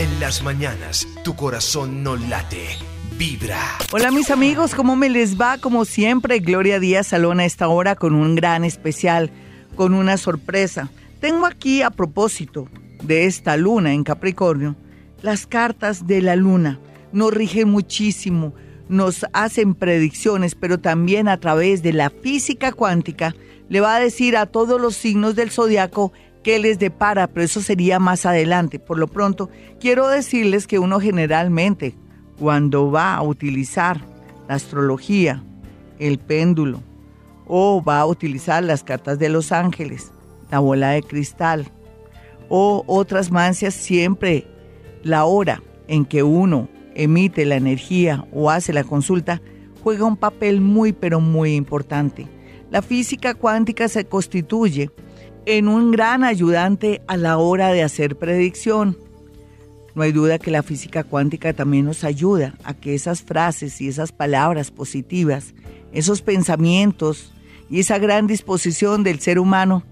En las mañanas, tu corazón no late, vibra. Hola mis amigos, ¿cómo me les va? Como siempre, Gloria Díaz Salón a esta hora con un gran especial, con una sorpresa. Tengo aquí a propósito de esta luna en Capricornio, las cartas de la luna nos rigen muchísimo, nos hacen predicciones, pero también a través de la física cuántica le va a decir a todos los signos del zodiaco qué les depara, pero eso sería más adelante. Por lo pronto, quiero decirles que uno generalmente, cuando va a utilizar la astrología, el péndulo, o va a utilizar las cartas de los ángeles, la bola de cristal, o otras mancias, siempre la hora en que uno emite la energía o hace la consulta juega un papel muy pero muy importante. La física cuántica se constituye en un gran ayudante a la hora de hacer predicción. No hay duda que la física cuántica también nos ayuda a que esas frases y esas palabras positivas, esos pensamientos y esa gran disposición del ser humano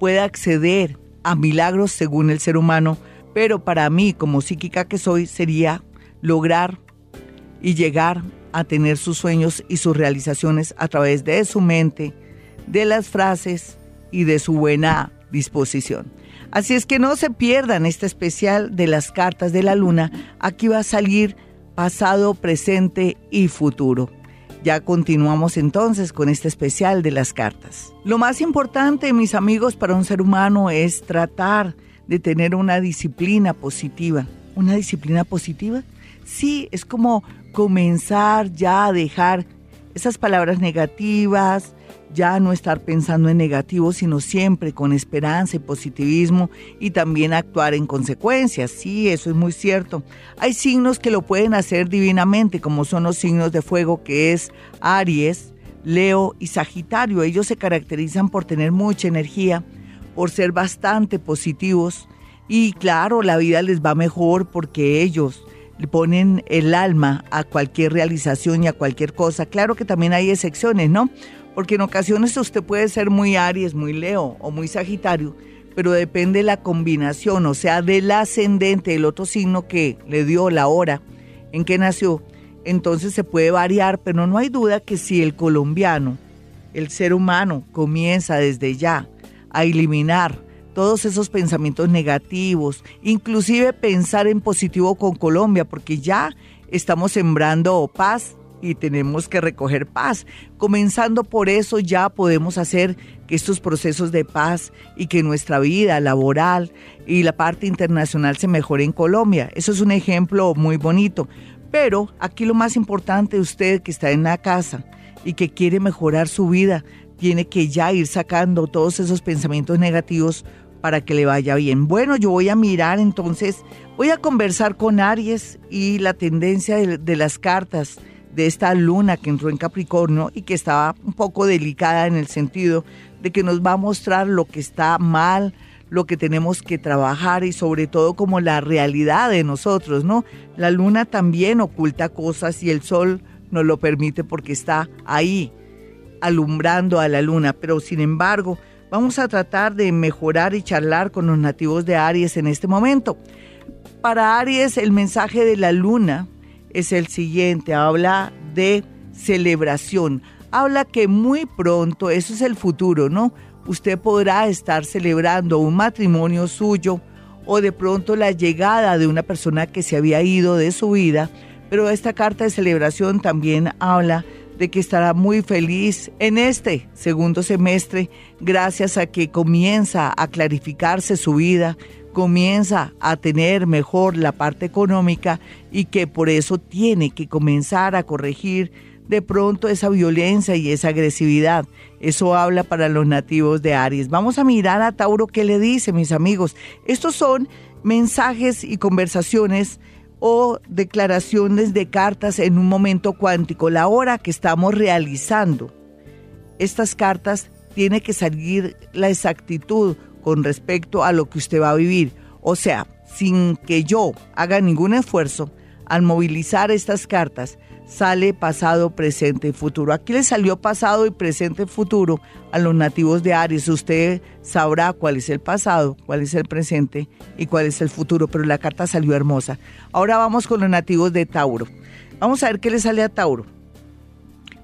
pueda acceder a milagros según el ser humano, pero para mí como psíquica que soy sería lograr y llegar a tener sus sueños y sus realizaciones a través de su mente, de las frases y de su buena disposición. Así es que no se pierdan este especial de las cartas de la luna. Aquí va a salir pasado, presente y futuro. Ya continuamos entonces con este especial de las cartas. Lo más importante, mis amigos, para un ser humano es tratar de tener una disciplina positiva. ¿Una disciplina positiva? Sí, es como comenzar ya a dejar esas palabras negativas, ya no estar pensando en negativo, sino siempre con esperanza y positivismo y también actuar en consecuencia. Sí, eso es muy cierto. Hay signos que lo pueden hacer divinamente, como son los signos de fuego, que es Aries, Leo y Sagitario. Ellos se caracterizan por tener mucha energía, por ser bastante positivos y claro, la vida les va mejor porque ellos ponen el alma a cualquier realización y a cualquier cosa. Claro que también hay excepciones, ¿no? Porque en ocasiones usted puede ser muy Aries, muy Leo o muy Sagitario, pero depende de la combinación, o sea, del ascendente, el otro signo que le dio la hora en que nació. Entonces se puede variar, pero no hay duda que si el colombiano, el ser humano, comienza desde ya a eliminar todos esos pensamientos negativos, inclusive pensar en positivo con Colombia, porque ya estamos sembrando paz y tenemos que recoger paz. Comenzando por eso ya podemos hacer que estos procesos de paz y que nuestra vida laboral y la parte internacional se mejore en Colombia. Eso es un ejemplo muy bonito. Pero aquí lo más importante, usted que está en la casa y que quiere mejorar su vida, tiene que ya ir sacando todos esos pensamientos negativos para que le vaya bien. Bueno, yo voy a mirar entonces, voy a conversar con Aries y la tendencia de, las cartas de esta luna que entró en Capricornio y que estaba un poco delicada en el sentido de que nos va a mostrar lo que está mal, lo que tenemos que trabajar y sobre todo como la realidad de nosotros, ¿no? La luna también oculta cosas y el sol nos lo permite porque está ahí alumbrando a la luna, pero sin embargo, Vamos a tratar de mejorar y charlar con los nativos de Aries en este momento. Para Aries el mensaje de la luna es el siguiente, habla de celebración, habla que muy pronto, eso es el futuro, ¿no? Usted podrá estar celebrando un matrimonio suyo o de pronto la llegada de una persona que se había ido de su vida, pero esta carta de celebración también habla de que estará muy feliz en este segundo semestre gracias a que comienza a clarificarse su vida, comienza a tener mejor la parte económica y que por eso tiene que comenzar a corregir de pronto esa violencia y esa agresividad. Eso habla para los nativos de Aries. Vamos a mirar a Tauro qué le dice, mis amigos. Estos son mensajes y conversaciones o declaraciones de cartas en un momento cuántico. La hora que estamos realizando estas cartas tiene que salir la exactitud con respecto a lo que usted va a vivir. O sea, sin que yo haga ningún esfuerzo, al movilizar estas cartas, sale pasado, presente y futuro. Aquí le salió pasado y presente y futuro a los nativos de Aries. Usted sabrá cuál es el pasado, cuál es el presente y cuál es el futuro, pero la carta salió hermosa. Ahora vamos con los nativos de Tauro. Vamos a ver qué le sale a Tauro.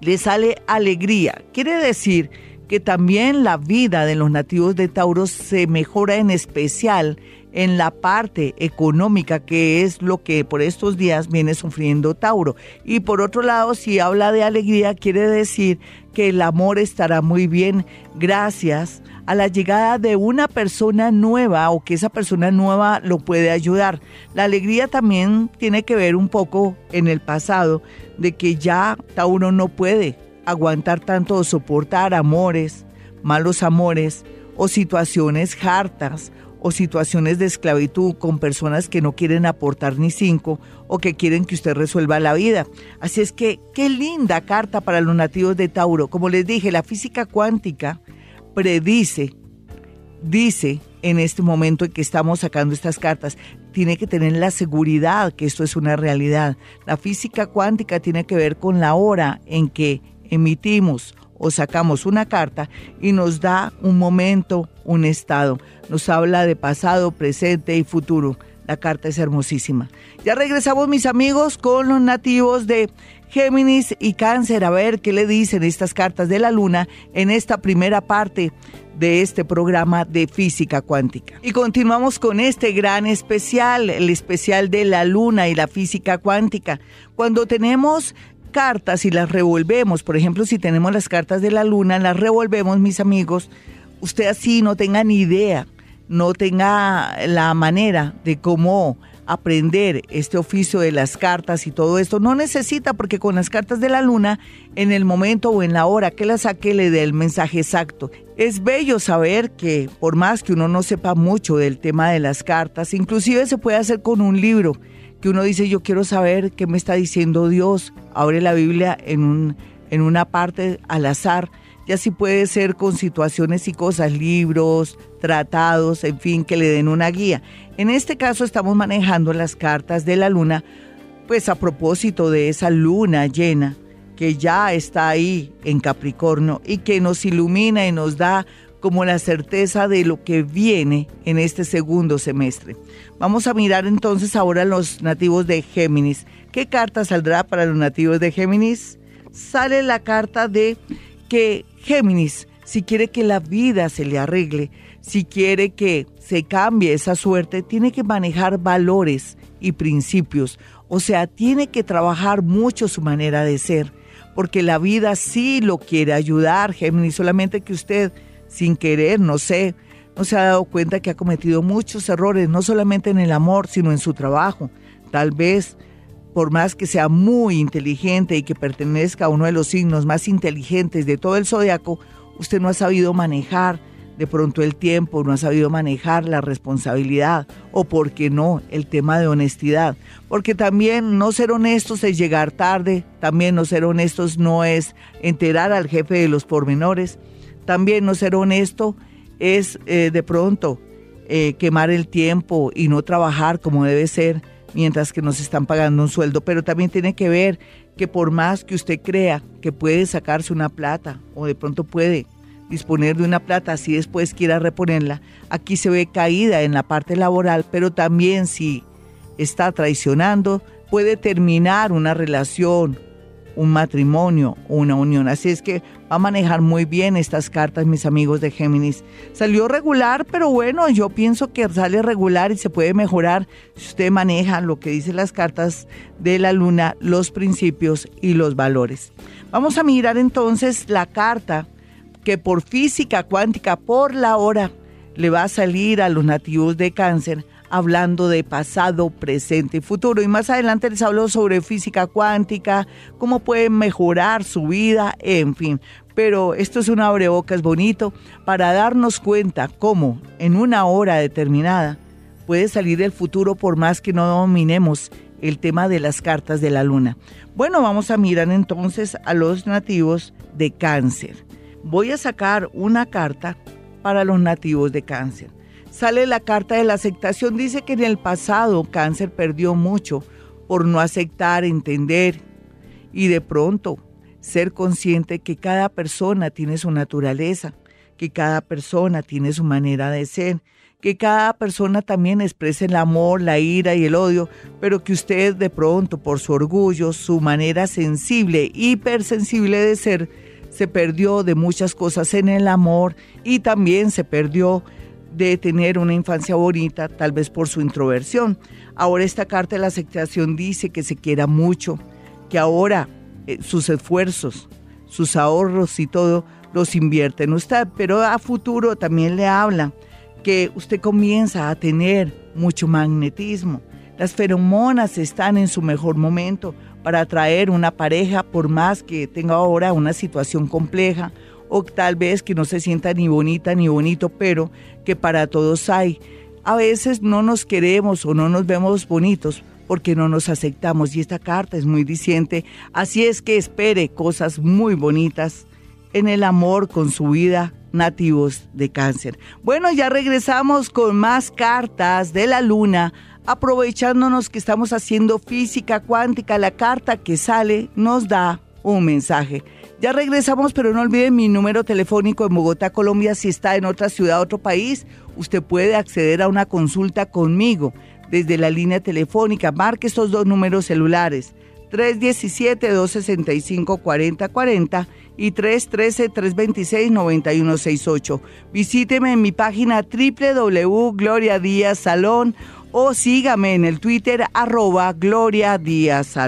Le sale alegría. Quiere decir que también la vida de los nativos de Tauro se mejora en especial en la parte económica, que es lo que por estos días viene sufriendo Tauro. Y por otro lado, si habla de alegría, quiere decir que el amor estará muy bien gracias a la llegada de una persona nueva o que esa persona nueva lo puede ayudar. La alegría también tiene que ver un poco en el pasado de que ya Tauro no puede aguantar tanto o soportar amores, malos amores o situaciones hartas o situaciones de esclavitud con personas que no quieren aportar ni cinco o que quieren que usted resuelva la vida. Así es que qué linda carta para los nativos de Tauro. Como les dije, la física cuántica predice, dice en este momento en que estamos sacando estas cartas, tiene que tener la seguridad que esto es una realidad. La física cuántica tiene que ver con la hora en que emitimos o sacamos una carta y nos da un momento, un estado. Nos habla de pasado, presente y futuro. La carta es hermosísima. Ya regresamos mis amigos con los nativos de Géminis y Cáncer a ver qué le dicen estas cartas de la luna en esta primera parte de este programa de física cuántica. Y continuamos con este gran especial, el especial de la luna y la física cuántica. Cuando tenemos cartas y las revolvemos, por ejemplo, si tenemos las cartas de la luna, las revolvemos, mis amigos, usted así no tenga ni idea, no tenga la manera de cómo aprender este oficio de las cartas y todo esto, no necesita porque con las cartas de la luna, en el momento o en la hora que la saque, le dé el mensaje exacto. Es bello saber que por más que uno no sepa mucho del tema de las cartas, inclusive se puede hacer con un libro que uno dice, yo quiero saber qué me está diciendo Dios. Abre la Biblia en, un, en una parte al azar. Y así puede ser con situaciones y cosas, libros, tratados, en fin, que le den una guía. En este caso estamos manejando las cartas de la luna, pues a propósito de esa luna llena que ya está ahí en Capricornio y que nos ilumina y nos da como la certeza de lo que viene en este segundo semestre. Vamos a mirar entonces ahora los nativos de Géminis. ¿Qué carta saldrá para los nativos de Géminis? Sale la carta de que Géminis, si quiere que la vida se le arregle, si quiere que se cambie esa suerte, tiene que manejar valores y principios. O sea, tiene que trabajar mucho su manera de ser, porque la vida sí lo quiere ayudar, Géminis, solamente que usted sin querer, no sé, no se ha dado cuenta que ha cometido muchos errores, no solamente en el amor, sino en su trabajo. Tal vez, por más que sea muy inteligente y que pertenezca a uno de los signos más inteligentes de todo el zodiaco, usted no ha sabido manejar de pronto el tiempo, no ha sabido manejar la responsabilidad o, por qué no, el tema de honestidad. Porque también no ser honestos es llegar tarde, también no ser honestos no es enterar al jefe de los pormenores también no ser honesto es eh, de pronto eh, quemar el tiempo y no trabajar como debe ser mientras que nos están pagando un sueldo, pero también tiene que ver que por más que usted crea que puede sacarse una plata o de pronto puede disponer de una plata, si después quiera reponerla, aquí se ve caída en la parte laboral, pero también si está traicionando, puede terminar una relación un matrimonio una unión. Así es que va a manejar muy bien estas cartas, mis amigos de Géminis. Salió regular, pero bueno, yo pienso que sale regular y se puede mejorar si usted maneja lo que dicen las cartas de la luna, los principios y los valores. Vamos a mirar entonces la carta que por física cuántica, por la hora, le va a salir a los nativos de cáncer hablando de pasado, presente y futuro. Y más adelante les hablo sobre física cuántica, cómo pueden mejorar su vida, en fin. Pero esto es un es bonito para darnos cuenta cómo en una hora determinada puede salir el futuro por más que no dominemos el tema de las cartas de la luna. Bueno, vamos a mirar entonces a los nativos de cáncer. Voy a sacar una carta para los nativos de cáncer sale la carta de la aceptación. Dice que en el pasado cáncer perdió mucho por no aceptar, entender y de pronto ser consciente que cada persona tiene su naturaleza, que cada persona tiene su manera de ser, que cada persona también exprese el amor, la ira y el odio, pero que usted de pronto por su orgullo, su manera sensible, hipersensible de ser, se perdió de muchas cosas en el amor y también se perdió de tener una infancia bonita, tal vez por su introversión. Ahora esta carta de la aceptación dice que se quiera mucho, que ahora eh, sus esfuerzos, sus ahorros y todo los invierte en usted, pero a futuro también le habla que usted comienza a tener mucho magnetismo. Las feromonas están en su mejor momento para atraer una pareja por más que tenga ahora una situación compleja o tal vez que no se sienta ni bonita ni bonito, pero que para todos hay. A veces no nos queremos o no nos vemos bonitos porque no nos aceptamos y esta carta es muy diciente, así es que espere cosas muy bonitas en el amor con su vida nativos de cáncer. Bueno, ya regresamos con más cartas de la luna, aprovechándonos que estamos haciendo física cuántica, la carta que sale nos da un mensaje. Ya regresamos, pero no olviden mi número telefónico en Bogotá, Colombia. Si está en otra ciudad, otro país, usted puede acceder a una consulta conmigo desde la línea telefónica. Marque estos dos números celulares, 317-265-4040 y 313-326-9168. Visíteme en mi página www.gloria Salón o sígame en el Twitter arroba Gloria Díaz.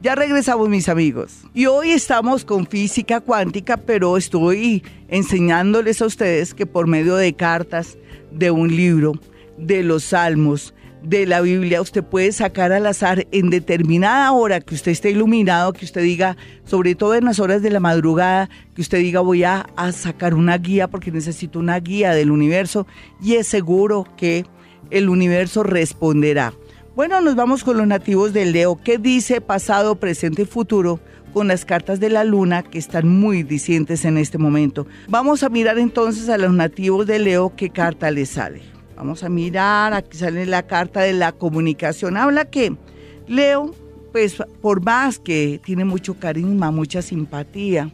Ya regresamos mis amigos. Y hoy estamos con física cuántica, pero estoy enseñándoles a ustedes que por medio de cartas, de un libro, de los salmos, de la Biblia, usted puede sacar al azar en determinada hora que usted esté iluminado, que usted diga, sobre todo en las horas de la madrugada, que usted diga voy a, a sacar una guía porque necesito una guía del universo y es seguro que el universo responderá. Bueno, nos vamos con los nativos del Leo. ¿Qué dice pasado, presente y futuro? con las cartas de la luna que están muy dicientes en este momento. Vamos a mirar entonces a los nativos de Leo qué carta les sale. Vamos a mirar, aquí sale la carta de la comunicación. Habla que Leo, pues por más que tiene mucho carisma, mucha simpatía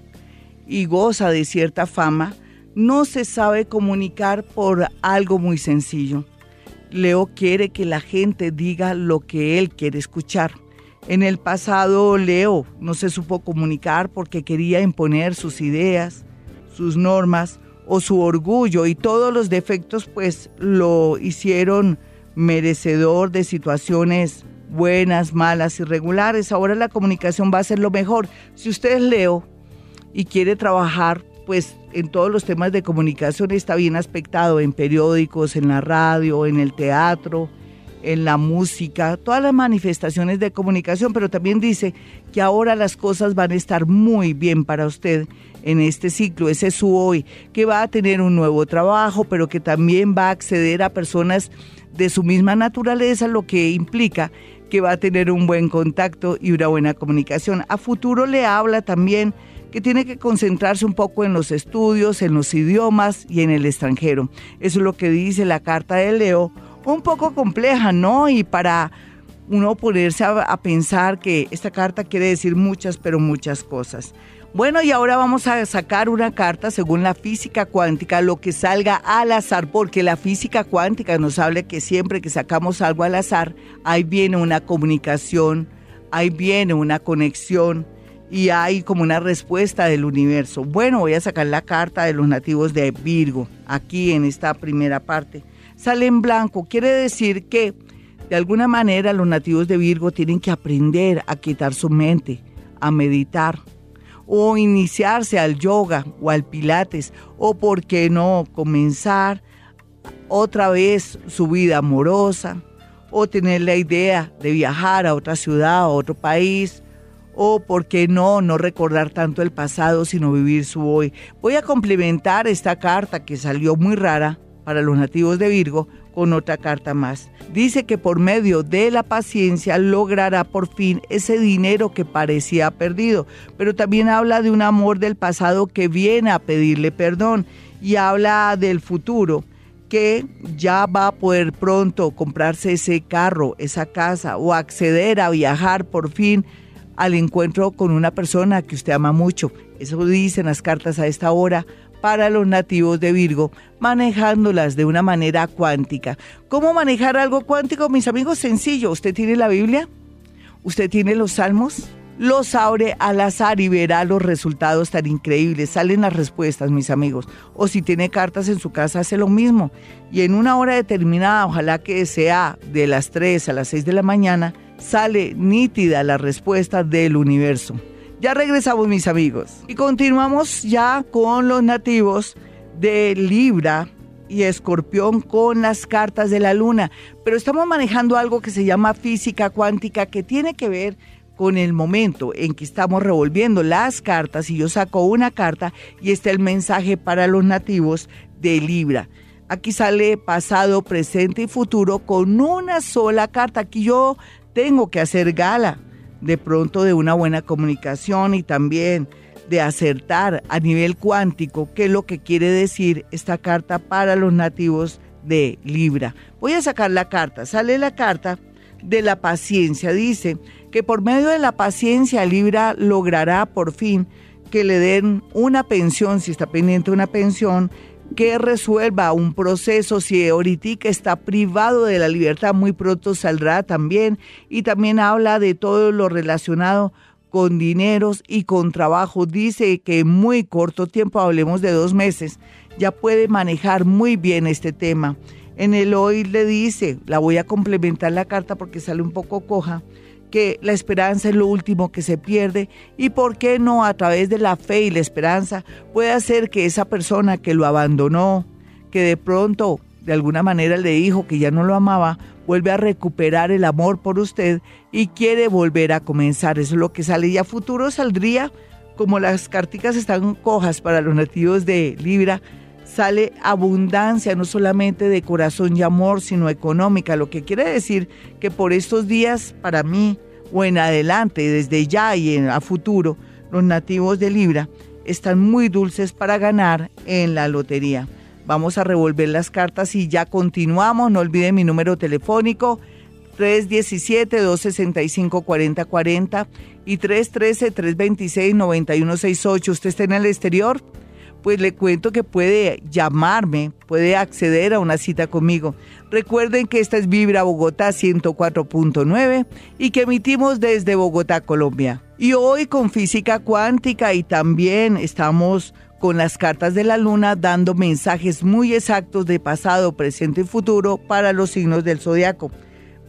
y goza de cierta fama, no se sabe comunicar por algo muy sencillo. Leo quiere que la gente diga lo que él quiere escuchar. En el pasado, Leo no se supo comunicar porque quería imponer sus ideas, sus normas o su orgullo y todos los defectos pues lo hicieron merecedor de situaciones buenas, malas, irregulares. Ahora la comunicación va a ser lo mejor. Si usted es Leo y quiere trabajar pues en todos los temas de comunicación está bien aspectado en periódicos, en la radio, en el teatro, en la música, todas las manifestaciones de comunicación, pero también dice que ahora las cosas van a estar muy bien para usted en este ciclo, ese es su hoy, que va a tener un nuevo trabajo, pero que también va a acceder a personas de su misma naturaleza, lo que implica que va a tener un buen contacto y una buena comunicación. A futuro le habla también que tiene que concentrarse un poco en los estudios, en los idiomas y en el extranjero. Eso es lo que dice la carta de Leo, un poco compleja, ¿no? Y para uno ponerse a, pensar que esta carta quiere decir muchas, pero muchas cosas. Bueno, y ahora vamos a sacar una carta según la física cuántica, lo que salga al azar, porque la física cuántica nos habla que siempre que sacamos algo al azar, ahí viene una comunicación, ahí viene una conexión, y hay como una respuesta del universo. Bueno, voy a sacar la carta de los nativos de Virgo, aquí en esta primera parte. Sale en blanco, quiere decir que de alguna manera los nativos de Virgo tienen que aprender a quitar su mente, a meditar, o iniciarse al yoga o al pilates, o por qué no comenzar otra vez su vida amorosa, o tener la idea de viajar a otra ciudad, a otro país, o por qué no, no recordar tanto el pasado, sino vivir su hoy. Voy a complementar esta carta que salió muy rara para los nativos de Virgo con otra carta más. Dice que por medio de la paciencia logrará por fin ese dinero que parecía perdido, pero también habla de un amor del pasado que viene a pedirle perdón y habla del futuro que ya va a poder pronto comprarse ese carro, esa casa o acceder a viajar por fin al encuentro con una persona que usted ama mucho. Eso dicen las cartas a esta hora para los nativos de Virgo, manejándolas de una manera cuántica. ¿Cómo manejar algo cuántico, mis amigos? Sencillo. ¿Usted tiene la Biblia? ¿Usted tiene los salmos? Los abre al azar y verá los resultados tan increíbles. Salen las respuestas, mis amigos. O si tiene cartas en su casa, hace lo mismo. Y en una hora determinada, ojalá que sea de las 3 a las 6 de la mañana, sale nítida la respuesta del universo. Ya regresamos, mis amigos. Y continuamos ya con los nativos de Libra y Escorpión con las cartas de la luna. Pero estamos manejando algo que se llama física cuántica que tiene que ver con el momento en que estamos revolviendo las cartas y yo saco una carta y está el mensaje para los nativos de Libra. Aquí sale pasado, presente y futuro con una sola carta. Aquí yo tengo que hacer gala de pronto de una buena comunicación y también de acertar a nivel cuántico qué es lo que quiere decir esta carta para los nativos de Libra. Voy a sacar la carta. Sale la carta de la paciencia. Dice, que por medio de la paciencia Libra logrará por fin que le den una pensión, si está pendiente una pensión, que resuelva un proceso, si ahorita está privado de la libertad, muy pronto saldrá también, y también habla de todo lo relacionado con dineros y con trabajo. Dice que en muy corto tiempo, hablemos de dos meses, ya puede manejar muy bien este tema. En el hoy le dice, la voy a complementar la carta porque sale un poco coja, que la esperanza es lo último que se pierde y por qué no a través de la fe y la esperanza puede hacer que esa persona que lo abandonó, que de pronto de alguna manera le dijo que ya no lo amaba, vuelve a recuperar el amor por usted y quiere volver a comenzar. Eso es lo que sale y a futuro saldría, como las carticas están cojas para los nativos de Libra, sale abundancia, no solamente de corazón y amor, sino económica, lo que quiere decir que por estos días, para mí, o en adelante, desde ya y en, a futuro, los nativos de Libra están muy dulces para ganar en la lotería. Vamos a revolver las cartas y ya continuamos. No olviden mi número telefónico 317-265-4040 y 313-326-9168. ¿Usted está en el exterior? Pues le cuento que puede llamarme, puede acceder a una cita conmigo. Recuerden que esta es Vibra Bogotá 104.9 y que emitimos desde Bogotá, Colombia. Y hoy con física cuántica y también estamos con las cartas de la luna dando mensajes muy exactos de pasado, presente y futuro para los signos del zodiaco.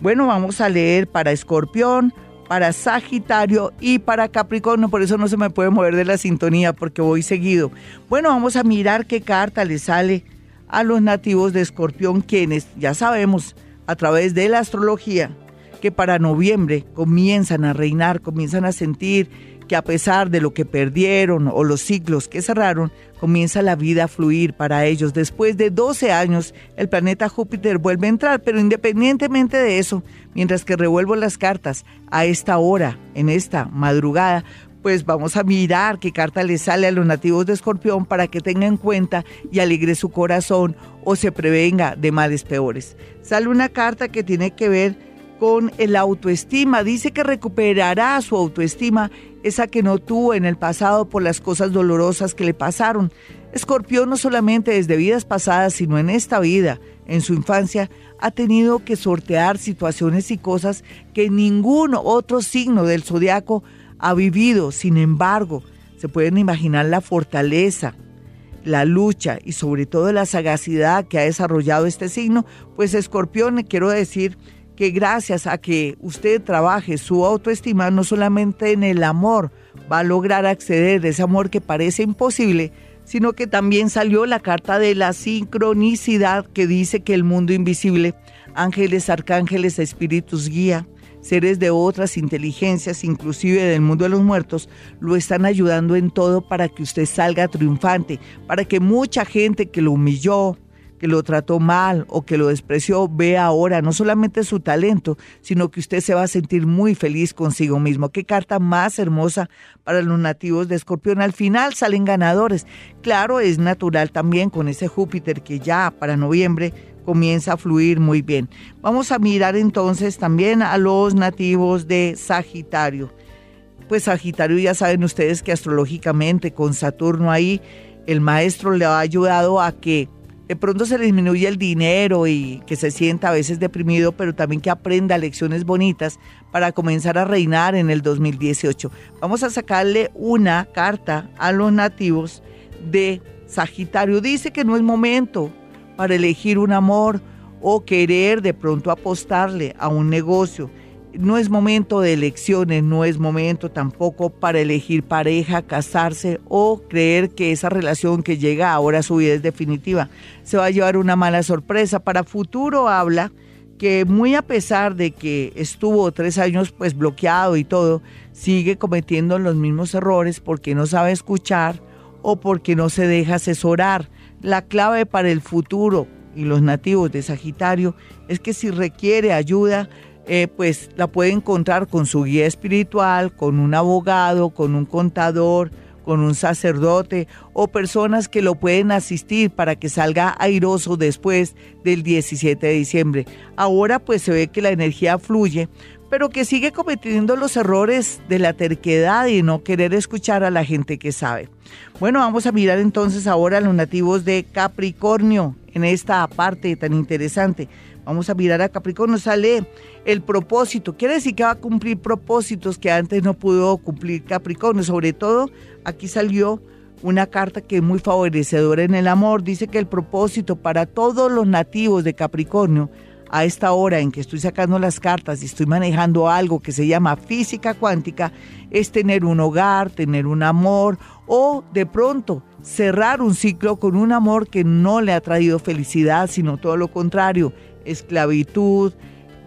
Bueno, vamos a leer para Escorpión, para Sagitario y para Capricornio, por eso no se me puede mover de la sintonía porque voy seguido. Bueno, vamos a mirar qué carta le sale a los nativos de Escorpión, quienes ya sabemos a través de la astrología que para noviembre comienzan a reinar, comienzan a sentir que a pesar de lo que perdieron o los ciclos que cerraron, comienza la vida a fluir para ellos. Después de 12 años, el planeta Júpiter vuelve a entrar, pero independientemente de eso, mientras que revuelvo las cartas a esta hora, en esta madrugada, pues vamos a mirar qué carta le sale a los nativos de Escorpión para que tenga en cuenta y alegre su corazón o se prevenga de males peores. Sale una carta que tiene que ver con el autoestima. Dice que recuperará su autoestima, esa que no tuvo en el pasado por las cosas dolorosas que le pasaron. Escorpión no solamente desde vidas pasadas, sino en esta vida, en su infancia, ha tenido que sortear situaciones y cosas que ningún otro signo del zodiaco ha vivido. Sin embargo, se pueden imaginar la fortaleza, la lucha y sobre todo la sagacidad que ha desarrollado este signo, pues Escorpión, quiero decir, que gracias a que usted trabaje su autoestima, no solamente en el amor va a lograr acceder a ese amor que parece imposible, sino que también salió la carta de la sincronicidad que dice que el mundo invisible, ángeles, arcángeles, espíritus guía, seres de otras inteligencias, inclusive del mundo de los muertos, lo están ayudando en todo para que usted salga triunfante, para que mucha gente que lo humilló, lo trató mal o que lo despreció, vea ahora no solamente su talento, sino que usted se va a sentir muy feliz consigo mismo. Qué carta más hermosa para los nativos de Escorpión. Al final salen ganadores. Claro, es natural también con ese Júpiter que ya para noviembre comienza a fluir muy bien. Vamos a mirar entonces también a los nativos de Sagitario. pues Sagitario ya saben ustedes que astrológicamente con Saturno ahí, el maestro le ha ayudado a que de pronto se le disminuye el dinero y que se sienta a veces deprimido, pero también que aprenda lecciones bonitas para comenzar a reinar en el 2018. Vamos a sacarle una carta a los nativos de Sagitario. Dice que no es momento para elegir un amor o querer de pronto apostarle a un negocio no es momento de elecciones, no es momento tampoco para elegir pareja, casarse o creer que esa relación que llega ahora a su vida es definitiva. Se va a llevar una mala sorpresa. Para futuro habla que muy a pesar de que estuvo tres años pues bloqueado y todo, sigue cometiendo los mismos errores porque no sabe escuchar o porque no se deja asesorar. La clave para el futuro y los nativos de Sagitario es que si requiere ayuda, eh, pues la puede encontrar con su guía espiritual, con un abogado, con un contador, con un sacerdote o personas que lo pueden asistir para que salga airoso después del 17 de diciembre. Ahora pues se ve que la energía fluye, pero que sigue cometiendo los errores de la terquedad y no querer escuchar a la gente que sabe. Bueno, vamos a mirar entonces ahora a los nativos de Capricornio en esta parte tan interesante. Vamos a mirar a Capricornio, sale el propósito. Quiere decir que va a cumplir propósitos que antes no pudo cumplir Capricornio. Sobre todo, aquí salió una carta que es muy favorecedora en el amor. Dice que el propósito para todos los nativos de Capricornio, a esta hora en que estoy sacando las cartas y estoy manejando algo que se llama física cuántica, es tener un hogar, tener un amor o de pronto cerrar un ciclo con un amor que no le ha traído felicidad, sino todo lo contrario, esclavitud,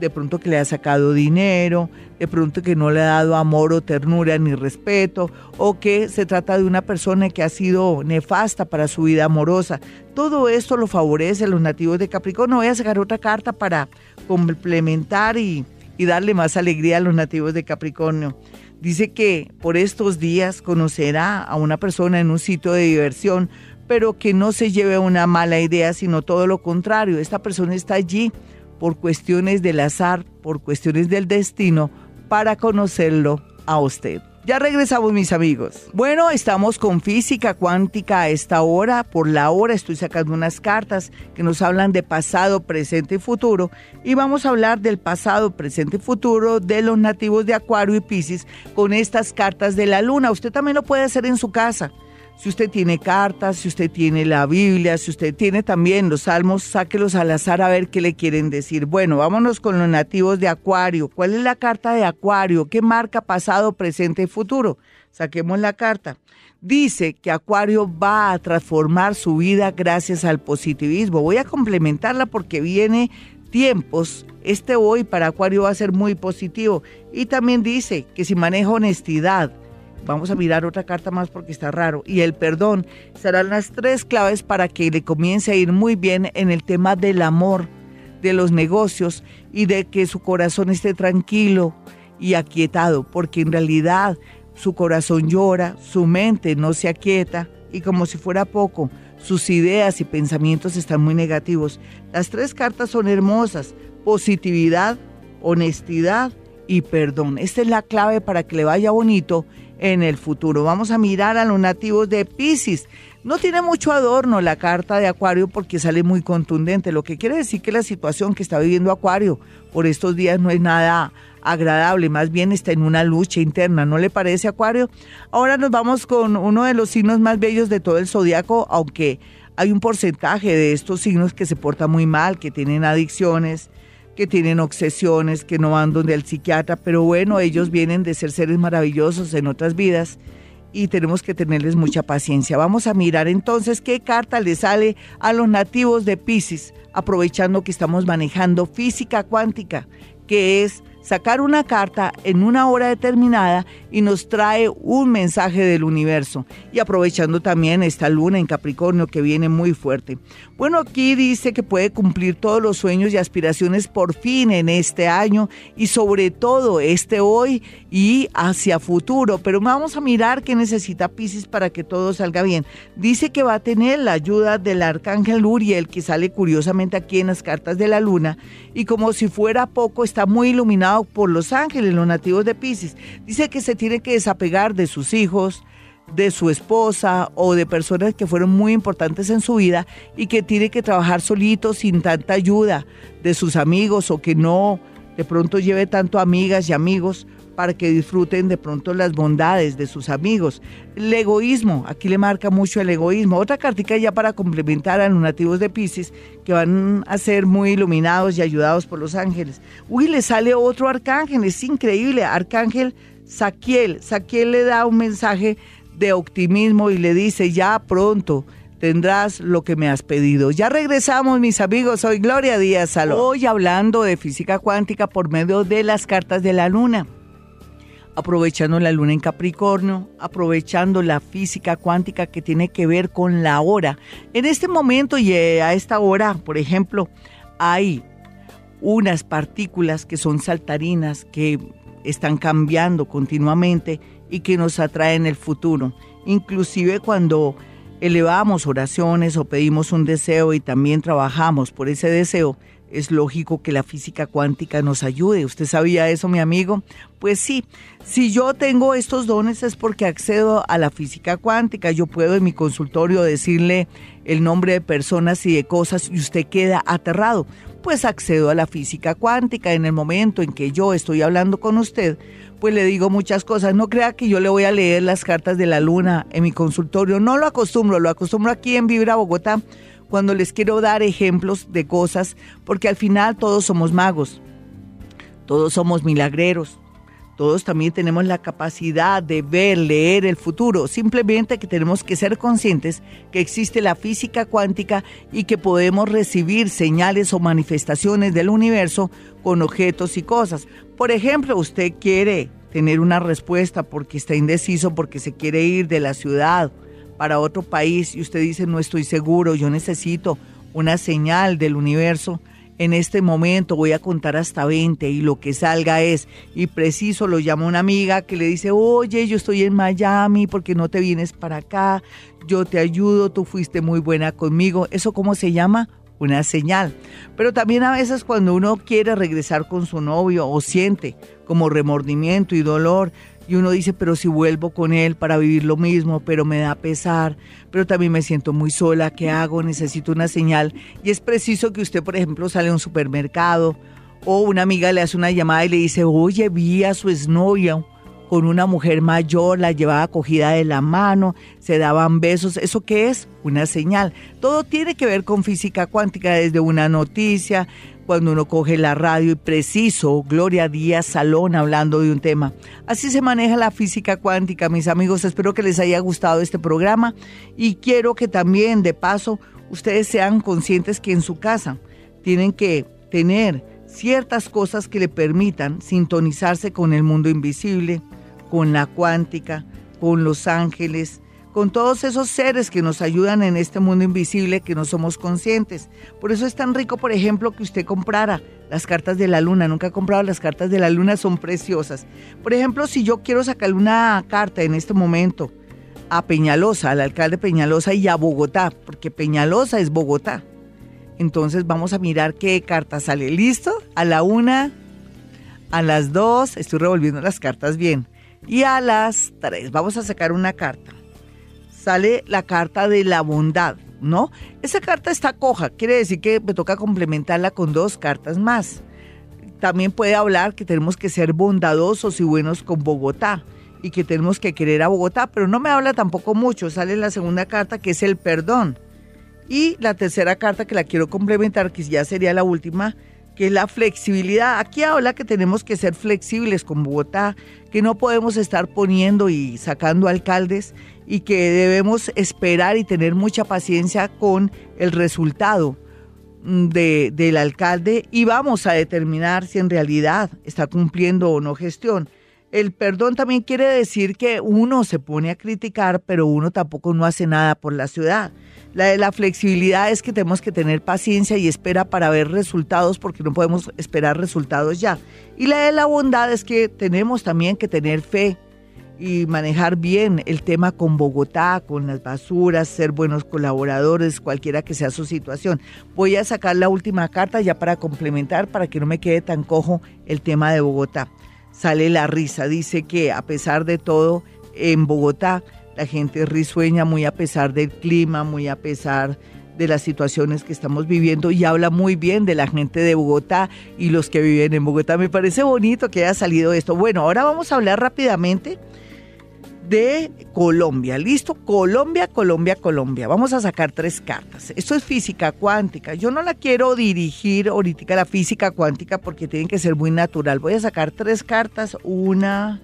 de pronto que le ha sacado dinero, de pronto que no le ha dado amor o ternura ni respeto, o que se trata de una persona que ha sido nefasta para su vida amorosa. Todo esto lo favorece a los nativos de Capricornio. Voy a sacar otra carta para complementar y, y darle más alegría a los nativos de Capricornio. Dice que por estos días conocerá a una persona en un sitio de diversión pero que no se lleve una mala idea, sino todo lo contrario. Esta persona está allí por cuestiones del azar, por cuestiones del destino, para conocerlo a usted. Ya regresamos mis amigos. Bueno, estamos con física cuántica a esta hora. Por la hora estoy sacando unas cartas que nos hablan de pasado, presente y futuro. Y vamos a hablar del pasado, presente y futuro de los nativos de Acuario y Pisces con estas cartas de la luna. Usted también lo puede hacer en su casa si usted tiene cartas, si usted tiene la Biblia, si usted tiene también los salmos, sáquelos al azar a ver qué le quieren decir. Bueno, vámonos con los nativos de Acuario. ¿Cuál es la carta de Acuario? ¿Qué marca pasado, presente y futuro? Saquemos la carta. Dice que Acuario va a transformar su vida gracias al positivismo. Voy a complementarla porque viene tiempos. Este hoy para Acuario va a ser muy positivo. Y también dice que si maneja honestidad, Vamos a mirar otra carta más porque está raro. Y el perdón serán las tres claves para que le comience a ir muy bien en el tema del amor, de los negocios y de que su corazón esté tranquilo y aquietado, porque en realidad su corazón llora, su mente no se aquieta y como si fuera poco, sus ideas y pensamientos están muy negativos. Las tres cartas son hermosas, positividad, honestidad y perdón. Esta es la clave para que le vaya bonito en el futuro. Vamos a mirar a los nativos de Pisces. No tiene mucho adorno la carta de Acuario porque sale muy contundente, lo que quiere decir que la situación que está viviendo Acuario por estos días no es nada agradable, más bien está en una lucha interna, ¿no le parece Acuario? Ahora nos vamos con uno de los signos más bellos de todo el zodiaco, aunque hay un porcentaje de estos signos que se porta muy mal, que tienen adicciones, que tienen obsesiones, que no van donde el psiquiatra, pero bueno, ellos vienen de ser seres maravillosos en otras vidas y tenemos que tenerles mucha paciencia. Vamos a mirar entonces qué carta le sale a los nativos de Pisces, aprovechando que estamos manejando física cuántica, que es sacar una carta en una hora determinada y nos trae un mensaje del universo. Y aprovechando también esta luna en Capricornio que viene muy fuerte. Bueno, aquí dice que puede cumplir todos los sueños y aspiraciones por fin en este año y sobre todo este hoy y hacia futuro. Pero vamos a mirar qué necesita Pisces para que todo salga bien. Dice que va a tener la ayuda del arcángel Uriel que sale curiosamente aquí en las cartas de la luna y como si fuera poco está muy iluminado por los ángeles, los nativos de Pisces. Dice que se tiene que desapegar de sus hijos, de su esposa o de personas que fueron muy importantes en su vida y que tiene que trabajar solito sin tanta ayuda de sus amigos o que no de pronto lleve tanto amigas y amigos para que disfruten de pronto las bondades de sus amigos. El egoísmo, aquí le marca mucho el egoísmo. Otra cartica ya para complementar a los nativos de Pisces que van a ser muy iluminados y ayudados por los ángeles. Uy, le sale otro arcángel, es increíble, arcángel Saquiel. Saquiel le da un mensaje de optimismo y le dice, ya pronto tendrás lo que me has pedido. Ya regresamos, mis amigos. Soy Gloria Díaz Salón. Hoy hablando de física cuántica por medio de las cartas de la luna aprovechando la luna en Capricornio, aprovechando la física cuántica que tiene que ver con la hora. En este momento y eh, a esta hora, por ejemplo, hay unas partículas que son saltarinas que están cambiando continuamente y que nos atraen el futuro. Inclusive cuando elevamos oraciones o pedimos un deseo y también trabajamos por ese deseo, es lógico que la física cuántica nos ayude. ¿Usted sabía eso, mi amigo? Pues sí, si yo tengo estos dones es porque accedo a la física cuántica. Yo puedo en mi consultorio decirle el nombre de personas y de cosas y usted queda aterrado. Pues accedo a la física cuántica en el momento en que yo estoy hablando con usted. Pues le digo muchas cosas. No crea que yo le voy a leer las cartas de la luna en mi consultorio. No lo acostumbro, lo acostumbro aquí en Vibra Bogotá cuando les quiero dar ejemplos de cosas, porque al final todos somos magos, todos somos milagreros, todos también tenemos la capacidad de ver, leer el futuro, simplemente que tenemos que ser conscientes que existe la física cuántica y que podemos recibir señales o manifestaciones del universo con objetos y cosas. Por ejemplo, usted quiere tener una respuesta porque está indeciso, porque se quiere ir de la ciudad para otro país y usted dice no estoy seguro, yo necesito una señal del universo, en este momento voy a contar hasta 20 y lo que salga es, y preciso lo llama una amiga que le dice, oye, yo estoy en Miami, porque no te vienes para acá? Yo te ayudo, tú fuiste muy buena conmigo. ¿Eso cómo se llama? Una señal. Pero también a veces cuando uno quiere regresar con su novio o siente como remordimiento y dolor, y uno dice, pero si vuelvo con él para vivir lo mismo, pero me da pesar, pero también me siento muy sola, ¿qué hago? Necesito una señal. Y es preciso que usted, por ejemplo, sale a un supermercado o una amiga le hace una llamada y le dice, oye, vi a su exnovia con una mujer mayor, la llevaba cogida de la mano, se daban besos. ¿Eso qué es? Una señal. Todo tiene que ver con física cuántica, desde una noticia, cuando uno coge la radio y preciso, Gloria Díaz Salón hablando de un tema. Así se maneja la física cuántica, mis amigos. Espero que les haya gustado este programa y quiero que también, de paso, ustedes sean conscientes que en su casa tienen que tener ciertas cosas que le permitan sintonizarse con el mundo invisible, con la cuántica, con los ángeles, con todos esos seres que nos ayudan en este mundo invisible que no somos conscientes. Por eso es tan rico, por ejemplo, que usted comprara las cartas de la luna. Nunca he comprado las cartas de la luna, son preciosas. Por ejemplo, si yo quiero sacarle una carta en este momento a Peñalosa, al alcalde Peñalosa y a Bogotá, porque Peñalosa es Bogotá. Entonces vamos a mirar qué carta sale. ¿Listo? A la una, a las dos, estoy revolviendo las cartas bien. Y a las tres, vamos a sacar una carta sale la carta de la bondad, ¿no? Esa carta está coja, quiere decir que me toca complementarla con dos cartas más. También puede hablar que tenemos que ser bondadosos y buenos con Bogotá y que tenemos que querer a Bogotá, pero no me habla tampoco mucho. Sale la segunda carta que es el perdón. Y la tercera carta que la quiero complementar, que ya sería la última, que es la flexibilidad. Aquí habla que tenemos que ser flexibles con Bogotá, que no podemos estar poniendo y sacando alcaldes y que debemos esperar y tener mucha paciencia con el resultado mm, de, del alcalde y vamos a determinar si en realidad está cumpliendo o no gestión. El perdón también quiere decir que uno se pone a criticar, pero uno tampoco no hace nada por la ciudad. La de la flexibilidad es que tenemos que tener paciencia y espera para ver resultados porque no podemos esperar resultados ya. Y la de la bondad es que tenemos también que tener fe y manejar bien el tema con Bogotá, con las basuras, ser buenos colaboradores, cualquiera que sea su situación. Voy a sacar la última carta ya para complementar, para que no me quede tan cojo el tema de Bogotá. Sale la risa, dice que a pesar de todo, en Bogotá la gente risueña muy a pesar del clima, muy a pesar de las situaciones que estamos viviendo y habla muy bien de la gente de Bogotá y los que viven en Bogotá. Me parece bonito que haya salido esto. Bueno, ahora vamos a hablar rápidamente de Colombia. ¿Listo? Colombia, Colombia, Colombia. Vamos a sacar tres cartas. Esto es física cuántica. Yo no la quiero dirigir ahorita la física cuántica porque tienen que ser muy natural. Voy a sacar tres cartas. Una,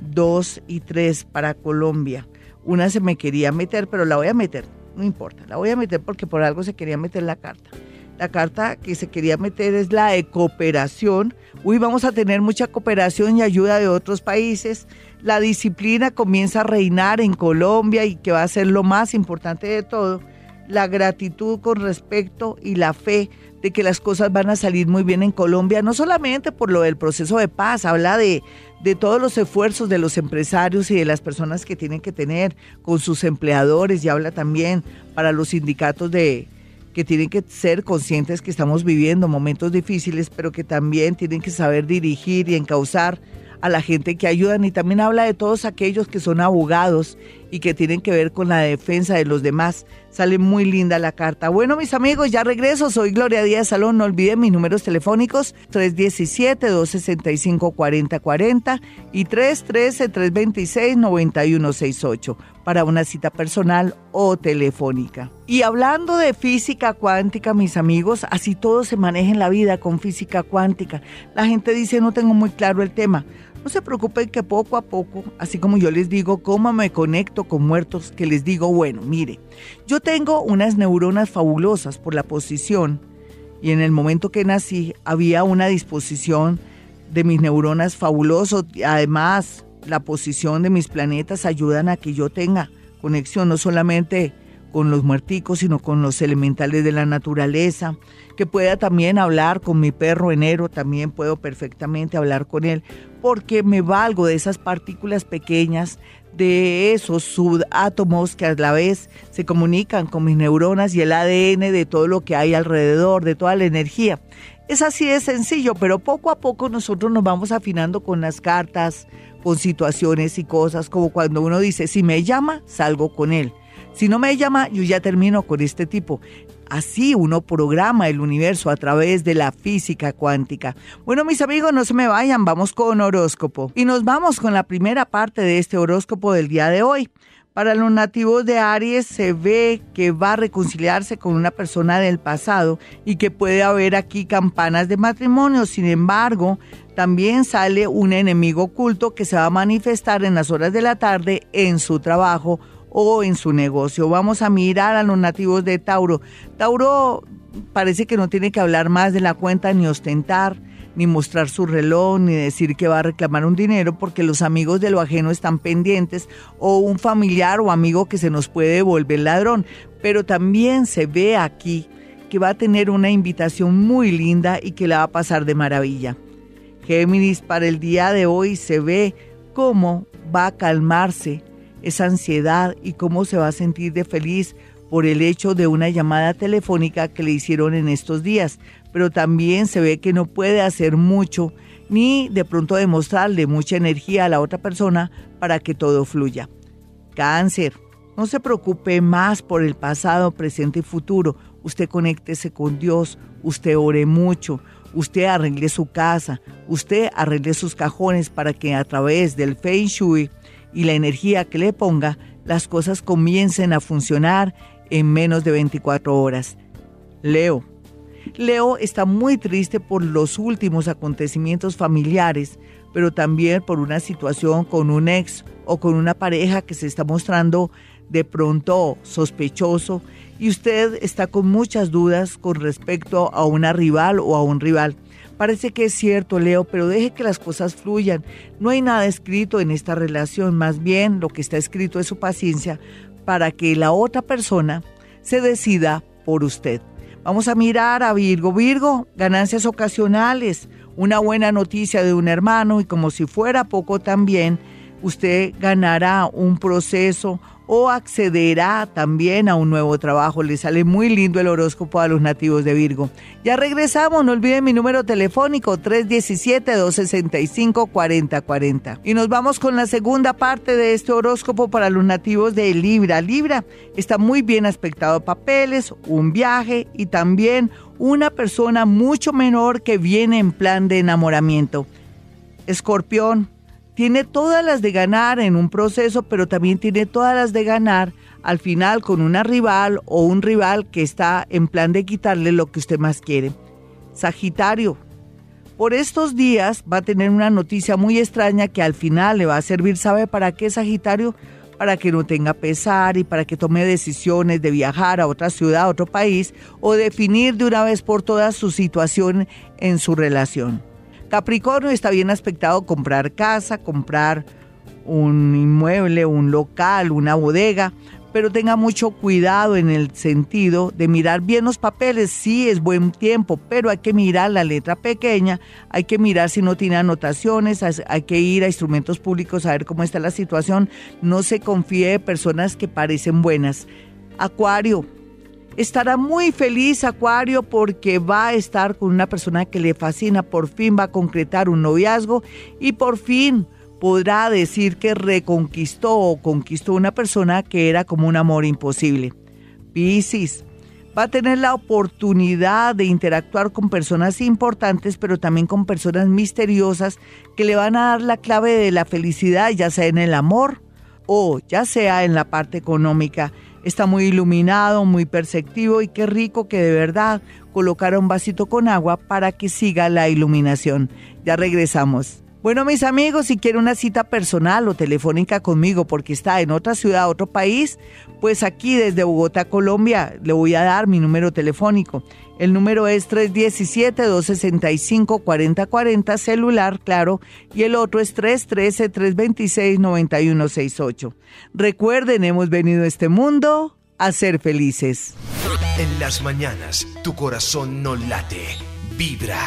dos y tres para Colombia. Una se me quería meter, pero la voy a meter no importa, la voy a meter porque por algo se quería meter la carta. La carta que se quería meter es la de cooperación. Uy, vamos a tener mucha cooperación y ayuda de otros países. La disciplina comienza a reinar en Colombia y que va a ser lo más importante de todo. La gratitud con respecto y la fe de que las cosas van a salir muy bien en Colombia, no solamente por lo del proceso de paz, habla de, de todos los esfuerzos de los empresarios y de las personas que tienen que tener con sus empleadores y habla también para los sindicatos de que tienen que ser conscientes que estamos viviendo momentos difíciles, pero que también tienen que saber dirigir y encauzar a la gente que ayudan. Y también habla de todos aquellos que son abogados y que tienen que ver con la defensa de los demás. Sale muy linda la carta. Bueno, mis amigos, ya regreso. Soy Gloria Díaz Salón. No olviden mis números telefónicos 317-265-4040 y 313-326-9168 para una cita personal o telefónica. Y hablando de física cuántica, mis amigos, así todo se maneja en la vida con física cuántica. La gente dice, no tengo muy claro el tema. No se preocupen que poco a poco, así como yo les digo cómo me conecto con muertos, que les digo, bueno, mire, yo tengo unas neuronas fabulosas por la posición y en el momento que nací había una disposición de mis neuronas fabulosos. Además, la posición de mis planetas ayudan a que yo tenga conexión no solamente con los muerticos, sino con los elementales de la naturaleza, que pueda también hablar con mi perro enero, también puedo perfectamente hablar con él, porque me valgo de esas partículas pequeñas, de esos subátomos que a la vez se comunican con mis neuronas y el ADN de todo lo que hay alrededor, de toda la energía. Es así de sencillo, pero poco a poco nosotros nos vamos afinando con las cartas, con situaciones y cosas, como cuando uno dice, si me llama, salgo con él. Si no me llama, yo ya termino con este tipo. Así uno programa el universo a través de la física cuántica. Bueno, mis amigos, no se me vayan, vamos con horóscopo. Y nos vamos con la primera parte de este horóscopo del día de hoy. Para los nativos de Aries se ve que va a reconciliarse con una persona del pasado y que puede haber aquí campanas de matrimonio. Sin embargo, también sale un enemigo oculto que se va a manifestar en las horas de la tarde en su trabajo o en su negocio. Vamos a mirar a los nativos de Tauro. Tauro parece que no tiene que hablar más de la cuenta ni ostentar ni mostrar su reloj, ni decir que va a reclamar un dinero porque los amigos de lo ajeno están pendientes o un familiar o amigo que se nos puede volver ladrón. Pero también se ve aquí que va a tener una invitación muy linda y que la va a pasar de maravilla. Géminis, para el día de hoy se ve cómo va a calmarse esa ansiedad y cómo se va a sentir de feliz por el hecho de una llamada telefónica que le hicieron en estos días, pero también se ve que no puede hacer mucho ni de pronto demostrarle mucha energía a la otra persona para que todo fluya. Cáncer, no se preocupe más por el pasado, presente y futuro. Usted conéctese con Dios, usted ore mucho, usted arregle su casa, usted arregle sus cajones para que a través del Feng Shui y la energía que le ponga, las cosas comiencen a funcionar en menos de 24 horas. Leo. Leo está muy triste por los últimos acontecimientos familiares, pero también por una situación con un ex o con una pareja que se está mostrando de pronto sospechoso y usted está con muchas dudas con respecto a una rival o a un rival. Parece que es cierto, Leo, pero deje que las cosas fluyan. No hay nada escrito en esta relación, más bien lo que está escrito es su paciencia para que la otra persona se decida por usted. Vamos a mirar a Virgo. Virgo, ganancias ocasionales, una buena noticia de un hermano y como si fuera poco también, usted ganará un proceso o accederá también a un nuevo trabajo. Le sale muy lindo el horóscopo a los nativos de Virgo. Ya regresamos, no olviden mi número telefónico 317-265-4040. Y nos vamos con la segunda parte de este horóscopo para los nativos de Libra. Libra está muy bien aspectado papeles, un viaje y también una persona mucho menor que viene en plan de enamoramiento. Escorpión, tiene todas las de ganar en un proceso, pero también tiene todas las de ganar al final con una rival o un rival que está en plan de quitarle lo que usted más quiere. Sagitario, por estos días va a tener una noticia muy extraña que al final le va a servir, ¿sabe para qué Sagitario? Para que no tenga pesar y para que tome decisiones de viajar a otra ciudad, a otro país o definir de una vez por todas su situación en su relación. Capricornio está bien aspectado comprar casa, comprar un inmueble, un local, una bodega, pero tenga mucho cuidado en el sentido de mirar bien los papeles. Sí, es buen tiempo, pero hay que mirar la letra pequeña, hay que mirar si no tiene anotaciones, hay que ir a instrumentos públicos a ver cómo está la situación. No se confíe de personas que parecen buenas. Acuario, Estará muy feliz Acuario porque va a estar con una persona que le fascina, por fin va a concretar un noviazgo y por fin podrá decir que reconquistó o conquistó una persona que era como un amor imposible. Piscis va a tener la oportunidad de interactuar con personas importantes, pero también con personas misteriosas que le van a dar la clave de la felicidad, ya sea en el amor o ya sea en la parte económica está muy iluminado, muy perceptivo y qué rico que de verdad colocara un vasito con agua para que siga la iluminación. Ya regresamos. Bueno, mis amigos, si quiere una cita personal o telefónica conmigo porque está en otra ciudad, otro país, pues aquí desde Bogotá, Colombia, le voy a dar mi número telefónico. El número es 317-265-4040, celular, claro, y el otro es 313-326-9168. Recuerden, hemos venido a este mundo a ser felices. En las mañanas, tu corazón no late, vibra.